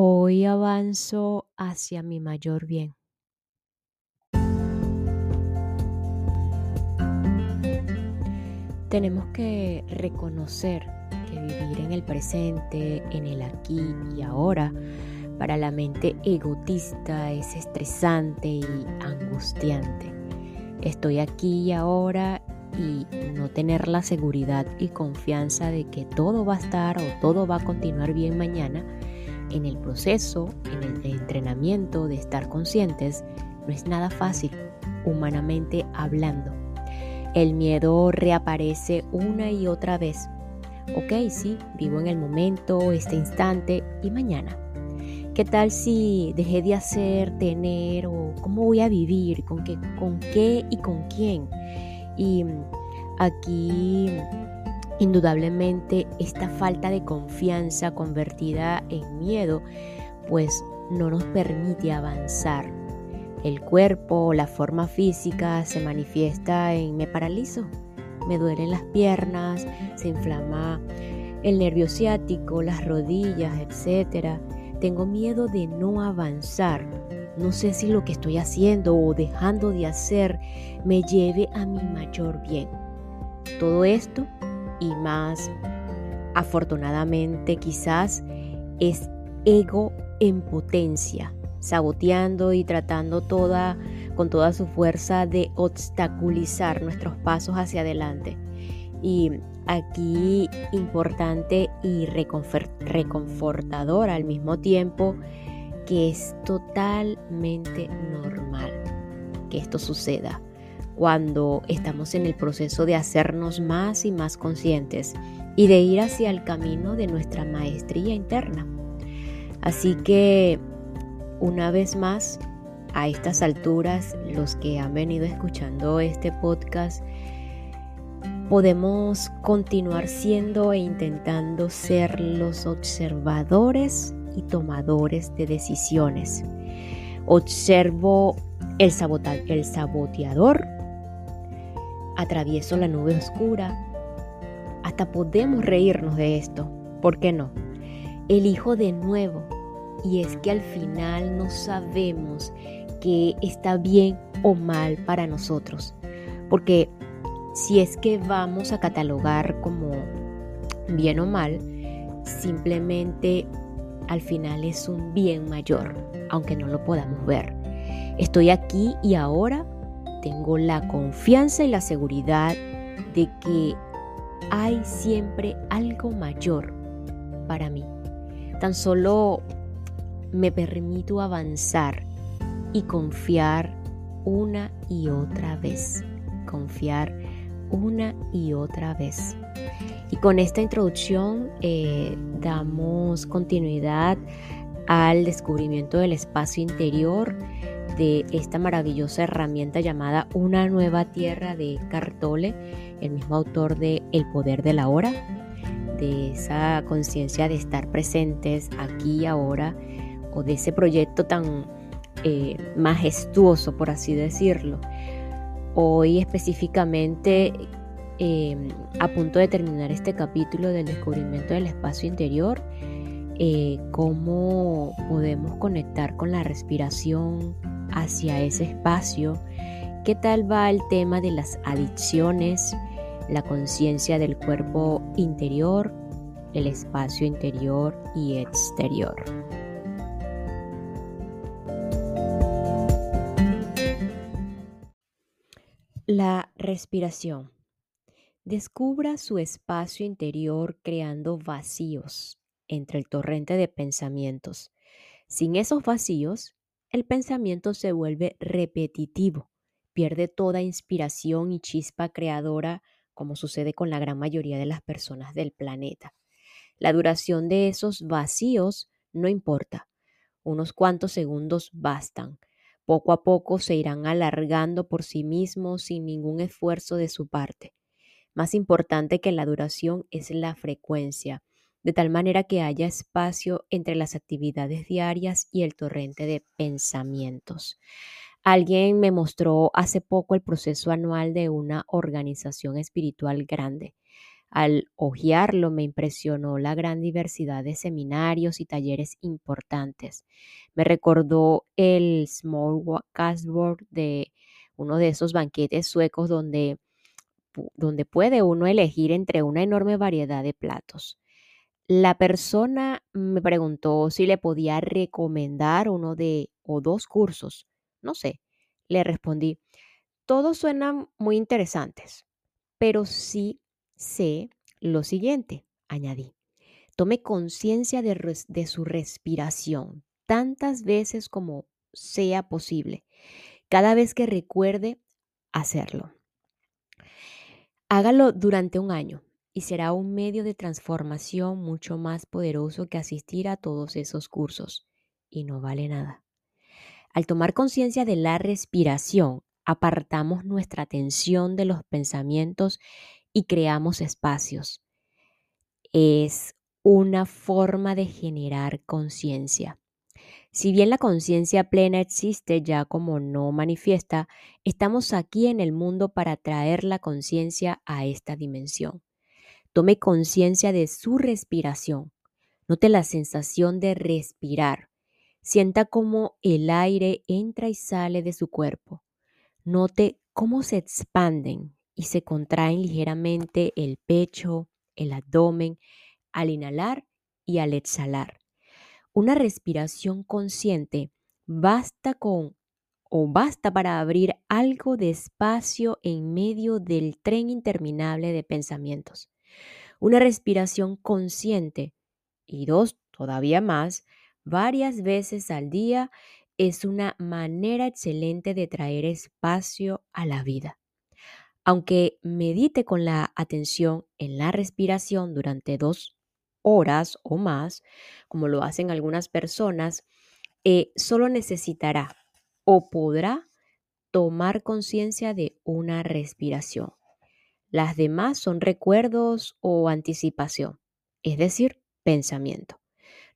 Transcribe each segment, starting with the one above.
Hoy avanzo hacia mi mayor bien. Tenemos que reconocer que vivir en el presente, en el aquí y ahora, para la mente egotista es estresante y angustiante. Estoy aquí y ahora y no tener la seguridad y confianza de que todo va a estar o todo va a continuar bien mañana, en el proceso, en el entrenamiento de estar conscientes, no es nada fácil, humanamente hablando. El miedo reaparece una y otra vez. Ok, sí, vivo en el momento, este instante y mañana. ¿Qué tal si dejé de hacer, tener o cómo voy a vivir? ¿Con qué, con qué y con quién? Y aquí indudablemente esta falta de confianza convertida en miedo pues no nos permite avanzar. El cuerpo, la forma física se manifiesta en me paralizo, me duelen las piernas, se inflama el nervio ciático, las rodillas, etc. Tengo miedo de no avanzar. No sé si lo que estoy haciendo o dejando de hacer me lleve a mi mayor bien. Todo esto y más, afortunadamente quizás, es ego en potencia, saboteando y tratando toda, con toda su fuerza de obstaculizar nuestros pasos hacia adelante. Y aquí importante y reconfortador al mismo tiempo que es totalmente normal que esto suceda cuando estamos en el proceso de hacernos más y más conscientes y de ir hacia el camino de nuestra maestría interna. Así que, una vez más, a estas alturas, los que han venido escuchando este podcast, podemos continuar siendo e intentando ser los observadores y tomadores de decisiones. Observo el, el saboteador, atravieso la nube oscura, hasta podemos reírnos de esto, ¿por qué no? Elijo de nuevo y es que al final no sabemos qué está bien o mal para nosotros, porque si es que vamos a catalogar como bien o mal, simplemente al final es un bien mayor, aunque no lo podamos ver. Estoy aquí y ahora tengo la confianza y la seguridad de que hay siempre algo mayor para mí. Tan solo me permito avanzar y confiar una y otra vez. Confiar una y otra vez. Y con esta introducción eh, damos continuidad al descubrimiento del espacio interior de esta maravillosa herramienta llamada Una nueva tierra de Cartole, el mismo autor de El poder de la hora, de esa conciencia de estar presentes aquí y ahora, o de ese proyecto tan eh, majestuoso, por así decirlo. Hoy específicamente em, a punto de terminar este capítulo del descubrimiento del espacio interior, eh, cómo podemos conectar con la respiración hacia ese espacio, qué tal va el tema de las adicciones, la conciencia del cuerpo interior, el espacio interior y exterior. La respiración. Descubra su espacio interior creando vacíos entre el torrente de pensamientos. Sin esos vacíos, el pensamiento se vuelve repetitivo, pierde toda inspiración y chispa creadora, como sucede con la gran mayoría de las personas del planeta. La duración de esos vacíos no importa, unos cuantos segundos bastan poco a poco se irán alargando por sí mismos sin ningún esfuerzo de su parte. Más importante que la duración es la frecuencia, de tal manera que haya espacio entre las actividades diarias y el torrente de pensamientos. Alguien me mostró hace poco el proceso anual de una organización espiritual grande. Al hojearlo me impresionó la gran diversidad de seminarios y talleres importantes. Me recordó el Small Castboard de uno de esos banquetes suecos donde, donde puede uno elegir entre una enorme variedad de platos. La persona me preguntó si le podía recomendar uno de o dos cursos. No sé, le respondí. Todos suenan muy interesantes, pero sí sé lo siguiente, añadí. Tome conciencia de, de su respiración tantas veces como sea posible cada vez que recuerde hacerlo. Hágalo durante un año y será un medio de transformación mucho más poderoso que asistir a todos esos cursos y no vale nada. Al tomar conciencia de la respiración, apartamos nuestra atención de los pensamientos y creamos espacios. Es una forma de generar conciencia. Si bien la conciencia plena existe ya como no manifiesta, estamos aquí en el mundo para traer la conciencia a esta dimensión. Tome conciencia de su respiración. Note la sensación de respirar. Sienta cómo el aire entra y sale de su cuerpo. Note cómo se expanden y se contraen ligeramente el pecho, el abdomen, al inhalar y al exhalar. Una respiración consciente basta con o basta para abrir algo de espacio en medio del tren interminable de pensamientos. Una respiración consciente y dos, todavía más, varias veces al día es una manera excelente de traer espacio a la vida. Aunque medite con la atención en la respiración durante dos horas o más, como lo hacen algunas personas, eh, solo necesitará o podrá tomar conciencia de una respiración. Las demás son recuerdos o anticipación, es decir, pensamiento.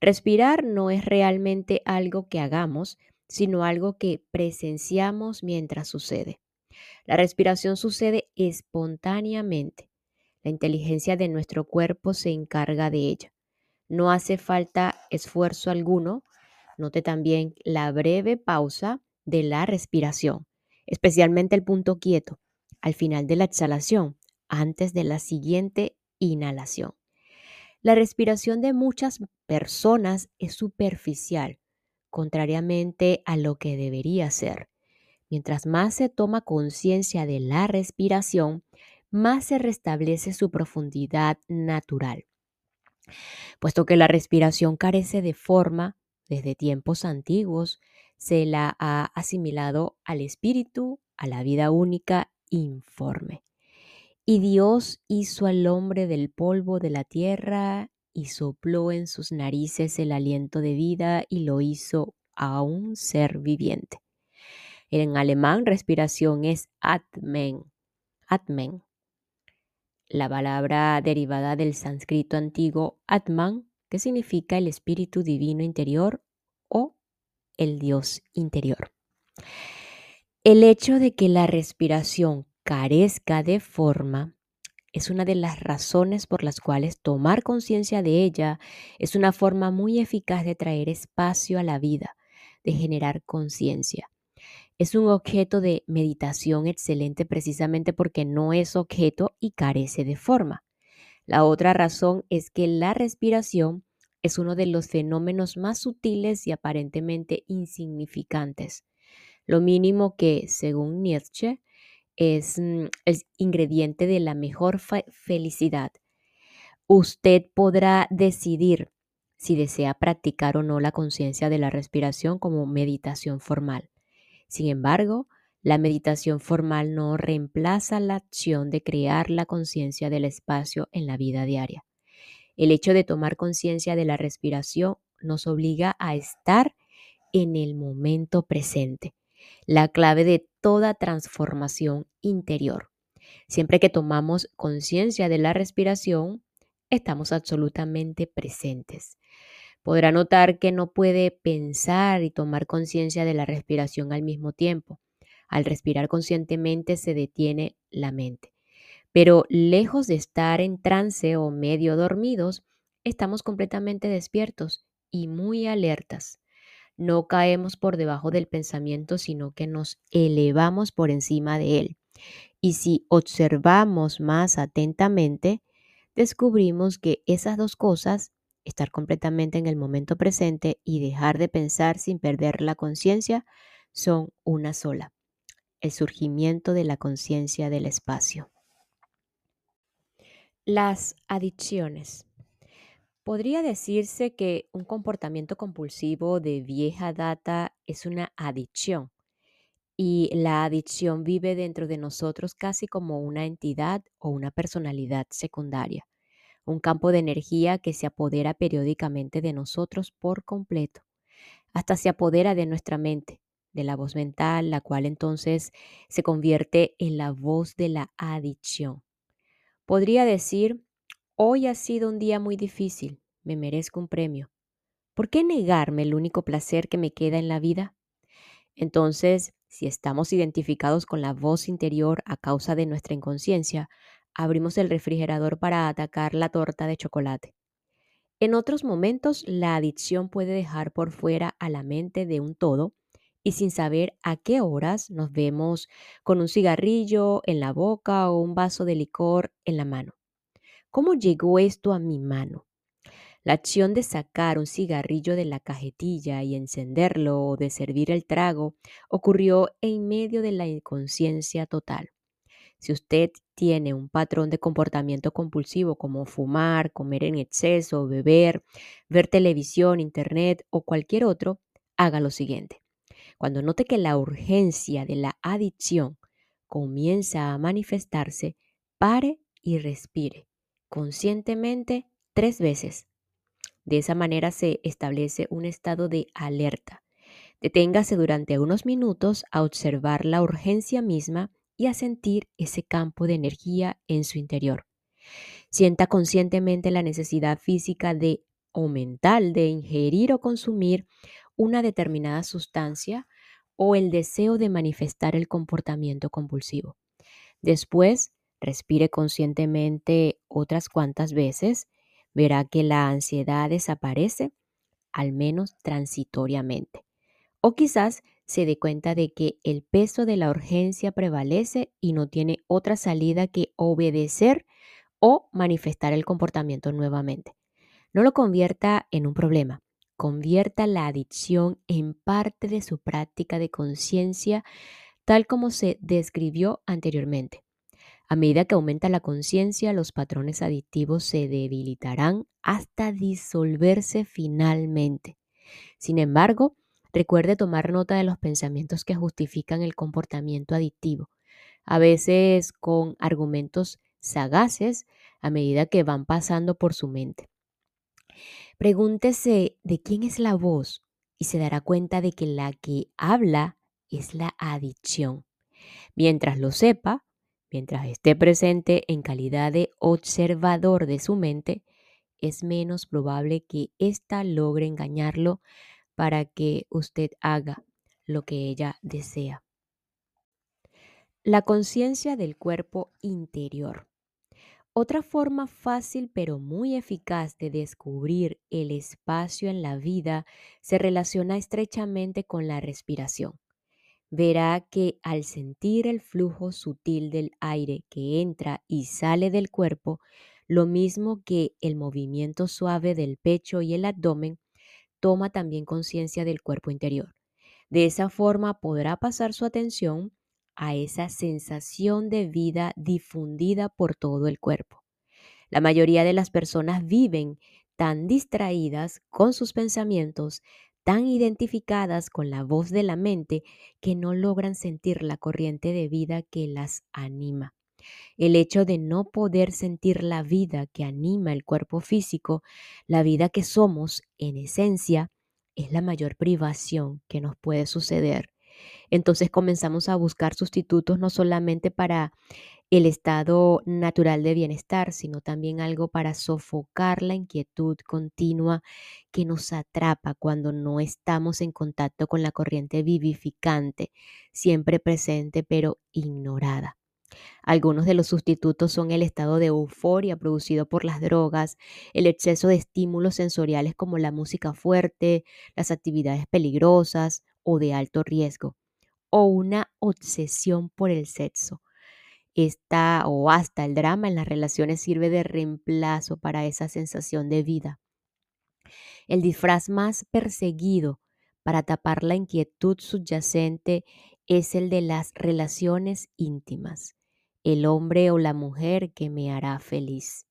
Respirar no es realmente algo que hagamos, sino algo que presenciamos mientras sucede. La respiración sucede espontáneamente la inteligencia de nuestro cuerpo se encarga de ella. No hace falta esfuerzo alguno. Note también la breve pausa de la respiración, especialmente el punto quieto al final de la exhalación, antes de la siguiente inhalación. La respiración de muchas personas es superficial, contrariamente a lo que debería ser. Mientras más se toma conciencia de la respiración, más se restablece su profundidad natural. Puesto que la respiración carece de forma, desde tiempos antiguos, se la ha asimilado al espíritu, a la vida única informe. Y Dios hizo al hombre del polvo de la tierra y sopló en sus narices el aliento de vida y lo hizo a un ser viviente. En alemán respiración es Atmen. Atmen la palabra derivada del sánscrito antiguo Atman, que significa el espíritu divino interior o el Dios interior. El hecho de que la respiración carezca de forma es una de las razones por las cuales tomar conciencia de ella es una forma muy eficaz de traer espacio a la vida, de generar conciencia es un objeto de meditación excelente precisamente porque no es objeto y carece de forma. La otra razón es que la respiración es uno de los fenómenos más sutiles y aparentemente insignificantes. Lo mínimo que, según Nietzsche, es el mm, ingrediente de la mejor felicidad. Usted podrá decidir si desea practicar o no la conciencia de la respiración como meditación formal. Sin embargo, la meditación formal no reemplaza la acción de crear la conciencia del espacio en la vida diaria. El hecho de tomar conciencia de la respiración nos obliga a estar en el momento presente, la clave de toda transformación interior. Siempre que tomamos conciencia de la respiración, estamos absolutamente presentes podrá notar que no puede pensar y tomar conciencia de la respiración al mismo tiempo. Al respirar conscientemente se detiene la mente. Pero lejos de estar en trance o medio dormidos, estamos completamente despiertos y muy alertas. No caemos por debajo del pensamiento, sino que nos elevamos por encima de él. Y si observamos más atentamente, descubrimos que esas dos cosas, estar completamente en el momento presente y dejar de pensar sin perder la conciencia, son una sola, el surgimiento de la conciencia del espacio. Las adicciones. Podría decirse que un comportamiento compulsivo de vieja data es una adicción y la adicción vive dentro de nosotros casi como una entidad o una personalidad secundaria, un campo de energía que se apodera periódicamente de nosotros por completo, hasta se apodera de nuestra mente, de la voz mental, la cual entonces se convierte en la voz de la adicción. Podría decir, hoy ha sido un día muy difícil, me merezco un premio. ¿Por qué negarme el único placer que me queda en la vida? Entonces, si estamos identificados con la voz interior a causa de nuestra inconsciencia, abrimos el refrigerador para atacar la torta de chocolate. En otros momentos, la adicción puede dejar por fuera a la mente de un todo y sin saber a qué horas nos vemos con un cigarrillo en la boca o un vaso de licor en la mano. ¿Cómo llegó esto a mi mano? La acción de sacar un cigarrillo de la cajetilla y encenderlo o de servir el trago ocurrió en medio de la inconsciencia total. Si usted tiene un patrón de comportamiento compulsivo como fumar, comer en exceso, beber, ver televisión, internet o cualquier otro, haga lo siguiente. Cuando note que la urgencia de la adicción comienza a manifestarse, pare y respire conscientemente tres veces de esa manera se establece un estado de alerta. Deténgase durante unos minutos a observar la urgencia misma y a sentir ese campo de energía en su interior. Sienta conscientemente la necesidad física de o mental de ingerir o consumir una determinada sustancia o el deseo de manifestar el comportamiento compulsivo. Después, respire conscientemente otras cuantas veces verá que la ansiedad desaparece, al menos transitoriamente. O quizás se dé cuenta de que el peso de la urgencia prevalece y no tiene otra salida que obedecer o manifestar el comportamiento nuevamente. No lo convierta en un problema, convierta la adicción en parte de su práctica de conciencia tal como se describió anteriormente. A medida que aumenta la conciencia, los patrones adictivos se debilitarán hasta disolverse finalmente. Sin embargo, recuerde tomar nota de los pensamientos que justifican el comportamiento adictivo, a veces con argumentos sagaces a medida que van pasando por su mente. Pregúntese de quién es la voz y se dará cuenta de que la que habla es la adicción. Mientras lo sepa, mientras esté presente en calidad de observador de su mente, es menos probable que ésta logre engañarlo para que usted haga lo que ella desea. La conciencia del cuerpo interior. Otra forma fácil pero muy eficaz de descubrir el espacio en la vida se relaciona estrechamente con la respiración verá que al sentir el flujo sutil del aire que entra y sale del cuerpo, lo mismo que el movimiento suave del pecho y el abdomen, toma también conciencia del cuerpo interior. De esa forma podrá pasar su atención a esa sensación de vida difundida por todo el cuerpo. La mayoría de las personas viven tan distraídas con sus pensamientos, tan identificadas con la voz de la mente que no logran sentir la corriente de vida que las anima. El hecho de no poder sentir la vida que anima el cuerpo físico, la vida que somos en esencia, es la mayor privación que nos puede suceder. Entonces comenzamos a buscar sustitutos no solamente para el estado natural de bienestar, sino también algo para sofocar la inquietud continua que nos atrapa cuando no estamos en contacto con la corriente vivificante, siempre presente pero ignorada. Algunos de los sustitutos son el estado de euforia producido por las drogas, el exceso de estímulos sensoriales como la música fuerte, las actividades peligrosas o de alto riesgo, o una obsesión por el sexo. Esta o hasta el drama en las relaciones sirve de reemplazo para esa sensación de vida. El disfraz más perseguido para tapar la inquietud subyacente es el de las relaciones íntimas, el hombre o la mujer que me hará feliz.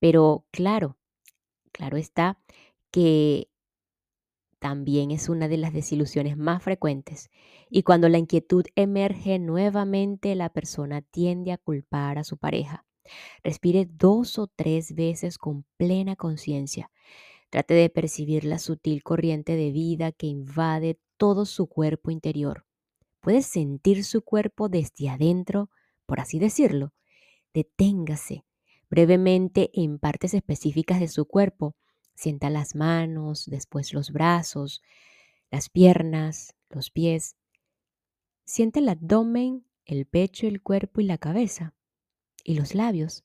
Pero claro, claro está que también es una de las desilusiones más frecuentes y cuando la inquietud emerge nuevamente la persona tiende a culpar a su pareja. Respire dos o tres veces con plena conciencia. Trate de percibir la sutil corriente de vida que invade todo su cuerpo interior. Puede sentir su cuerpo desde adentro, por así decirlo. Deténgase brevemente en partes específicas de su cuerpo. Sienta las manos, después los brazos, las piernas, los pies. Siente el abdomen, el pecho, el cuerpo y la cabeza. Y los labios.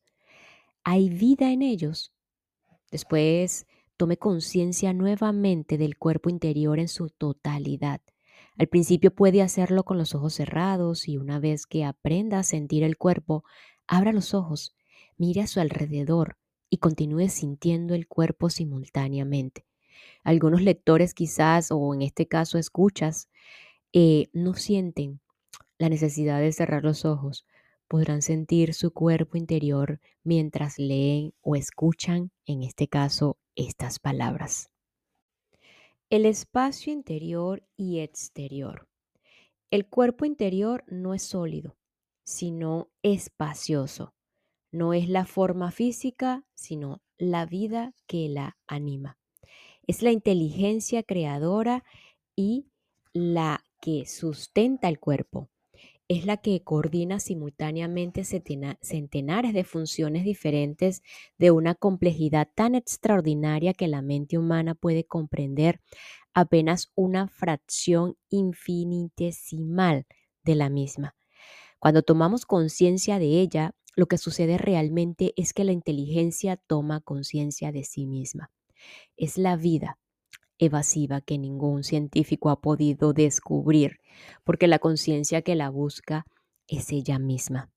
Hay vida en ellos. Después tome conciencia nuevamente del cuerpo interior en su totalidad. Al principio puede hacerlo con los ojos cerrados y una vez que aprenda a sentir el cuerpo, abra los ojos, mire a su alrededor y continúe sintiendo el cuerpo simultáneamente. Algunos lectores quizás, o en este caso escuchas, eh, no sienten la necesidad de cerrar los ojos. Podrán sentir su cuerpo interior mientras leen o escuchan, en este caso, estas palabras. El espacio interior y exterior. El cuerpo interior no es sólido, sino espacioso. No es la forma física, sino la vida que la anima. Es la inteligencia creadora y la que sustenta el cuerpo es la que coordina simultáneamente centenares de funciones diferentes de una complejidad tan extraordinaria que la mente humana puede comprender apenas una fracción infinitesimal de la misma. Cuando tomamos conciencia de ella, lo que sucede realmente es que la inteligencia toma conciencia de sí misma. Es la vida, evasiva que ningún científico ha podido descubrir, porque la conciencia que la busca es ella misma.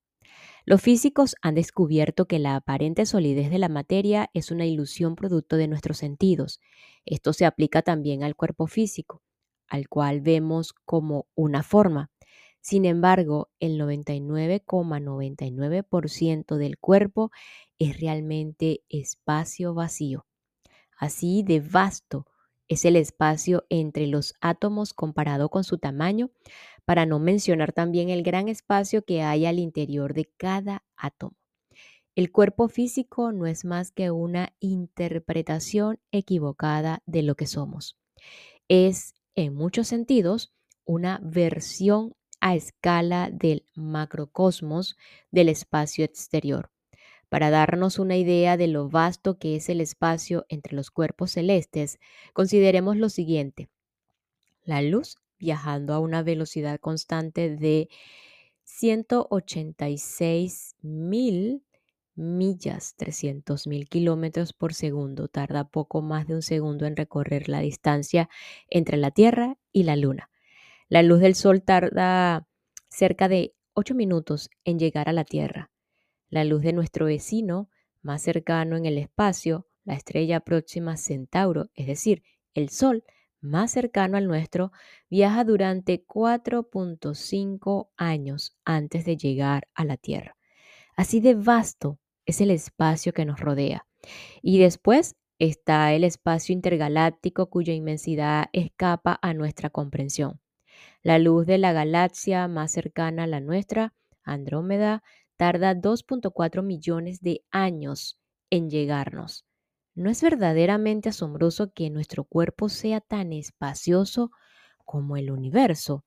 Los físicos han descubierto que la aparente solidez de la materia es una ilusión producto de nuestros sentidos. Esto se aplica también al cuerpo físico, al cual vemos como una forma. Sin embargo, el 99,99% del cuerpo es realmente espacio vacío. Así de vasto es el espacio entre los átomos comparado con su tamaño, para no mencionar también el gran espacio que hay al interior de cada átomo. El cuerpo físico no es más que una interpretación equivocada de lo que somos. Es, en muchos sentidos, una versión a escala del macrocosmos del espacio exterior. Para darnos una idea de lo vasto que es el espacio entre los cuerpos celestes, consideremos lo siguiente. La luz viajando a una velocidad constante de 186 mil millas, 300 mil kilómetros por segundo. Tarda poco más de un segundo en recorrer la distancia entre la Tierra y la Luna. La luz del Sol tarda cerca de 8 minutos en llegar a la Tierra. La luz de nuestro vecino más cercano en el espacio, la estrella próxima Centauro, es decir, el Sol más cercano al nuestro, viaja durante 4.5 años antes de llegar a la Tierra. Así de vasto es el espacio que nos rodea. Y después está el espacio intergaláctico cuya inmensidad escapa a nuestra comprensión. La luz de la galaxia más cercana a la nuestra, Andrómeda, tarda 2.4 millones de años en llegarnos. ¿No es verdaderamente asombroso que nuestro cuerpo sea tan espacioso como el universo?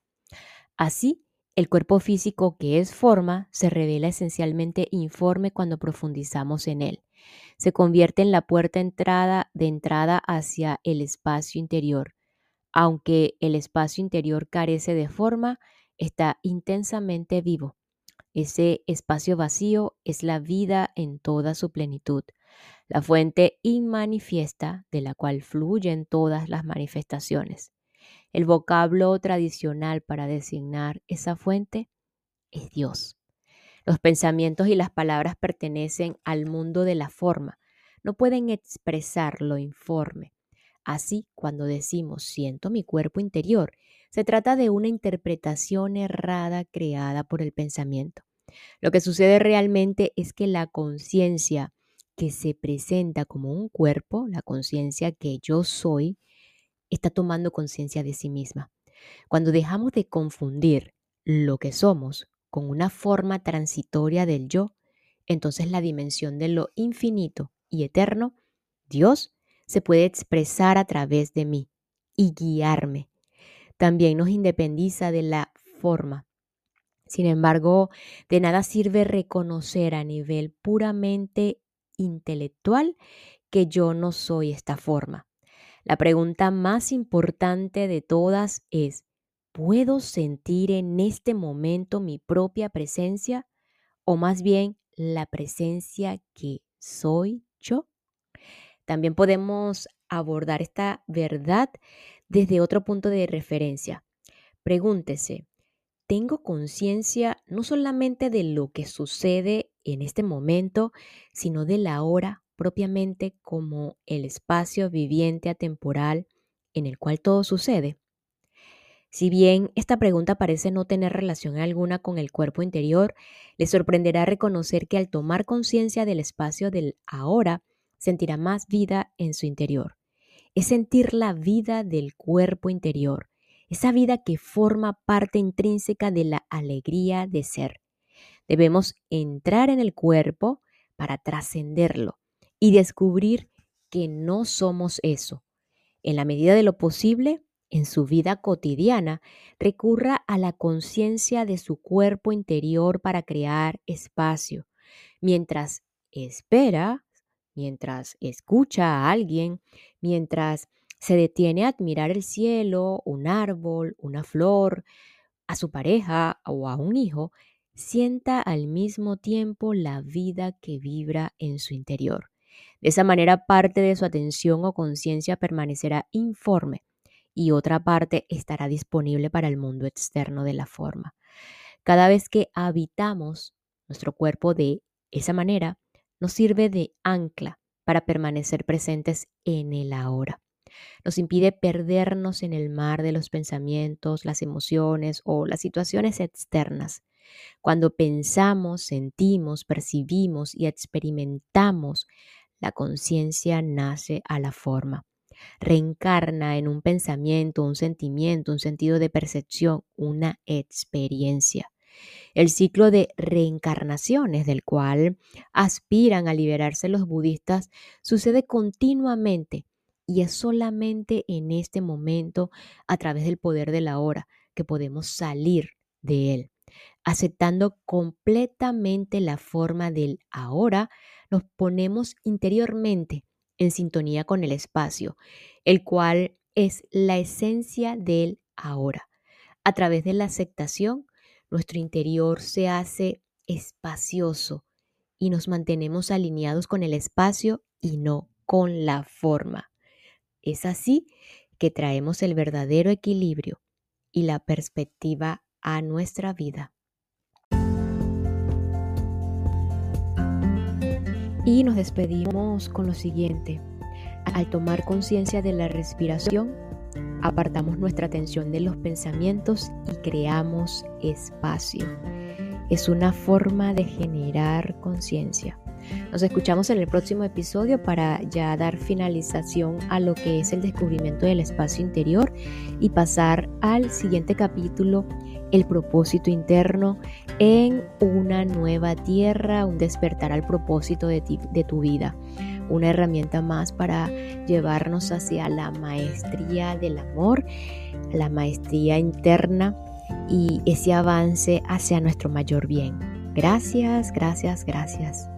Así, el cuerpo físico que es forma se revela esencialmente informe cuando profundizamos en él. Se convierte en la puerta entrada de entrada hacia el espacio interior. Aunque el espacio interior carece de forma, está intensamente vivo Ese espacio vacío es la vida en toda su plenitud, la fuente inmanifiesta de la cual fluyen todas las manifestaciones. El vocablo tradicional para designar esa fuente es Dios. Los pensamientos y las palabras pertenecen al mundo de la forma, no pueden expresar lo informe. Así, cuando decimos siento mi cuerpo interior, se trata de una interpretación errada creada por el pensamiento. Lo que sucede realmente es que la conciencia que se presenta como un cuerpo, la conciencia que yo soy, está tomando conciencia de sí misma. Cuando dejamos de confundir lo que somos con una forma transitoria del yo, entonces la dimensión de lo infinito y eterno, Dios, se puede expresar a través de mí y guiarme. También nos independiza de la forma. Sin embargo, de nada sirve reconocer a nivel puramente intelectual que yo no soy esta forma. La pregunta más importante de todas es, ¿puedo sentir en este momento mi propia presencia o más bien la presencia que soy yo? También podemos abordar esta verdad desde otro punto de referencia. Pregúntese, ¿tengo conciencia no solamente de lo que sucede en este momento, sino de la hora propiamente como el espacio viviente atemporal en el cual todo sucede? Si bien esta pregunta parece no tener relación alguna con el cuerpo interior, le sorprenderá reconocer que al tomar conciencia del espacio del ahora, sentirá más vida en su interior. Es sentir la vida del cuerpo interior, esa vida que forma parte intrínseca de la alegría de ser. Debemos entrar en el cuerpo para trascenderlo, y descubrir que no somos eso. En la medida de lo posible, en su vida cotidiana, recurra a la conciencia de su cuerpo interior para crear espacio, mientras espera, mientras escucha a alguien, mientras se detiene a admirar el cielo, un árbol, una flor, a su pareja o a un hijo, sienta al mismo tiempo la vida que vibra en su interior. De esa manera parte de su atención o conciencia permanecerá informe y otra parte estará disponible para el mundo externo de la forma. Cada vez que habitamos nuestro cuerpo de esa manera, nos sirve de ancla para permanecer presentes en el ahora. Nos impide perdernos en el mar de los pensamientos, las emociones o las situaciones externas. Cuando pensamos, sentimos, percibimos y experimentamos la conciencia nace a la forma. Reencarna en un pensamiento, un sentimiento, un sentido de percepción, una experiencia. El ciclo de reencarnaciones del cual aspiran a liberarse los budistas sucede continuamente y es solamente en este momento, a través del poder de la hora, que podemos salir de él, aceptando completamente la forma del ahora nos ponemos interiormente en sintonía con el espacio, el cual es la esencia del ahora. A través de la aceptación, nuestro interior se hace espacioso y nos mantenemos alineados con el espacio y no con la forma. Es así que traemos el verdadero equilibrio y la perspectiva a nuestra vida. Y nos despedimos con lo siguiente. Al tomar conciencia de la respiración, apartamos nuestra atención de los pensamientos y creamos espacio. Es una forma de generar conciencia. Nos escuchamos en el próximo episodio para ya dar finalización a lo que es el descubrimiento del espacio interior y pasar al siguiente capítulo el propósito interno en una nueva tierra, un despertar al propósito de, de tu vida una herramienta más para llevarnos hacia la maestría del amor, la maestría interna y ese avance hacia nuestro mayor bien. Gracias, gracias, gracias.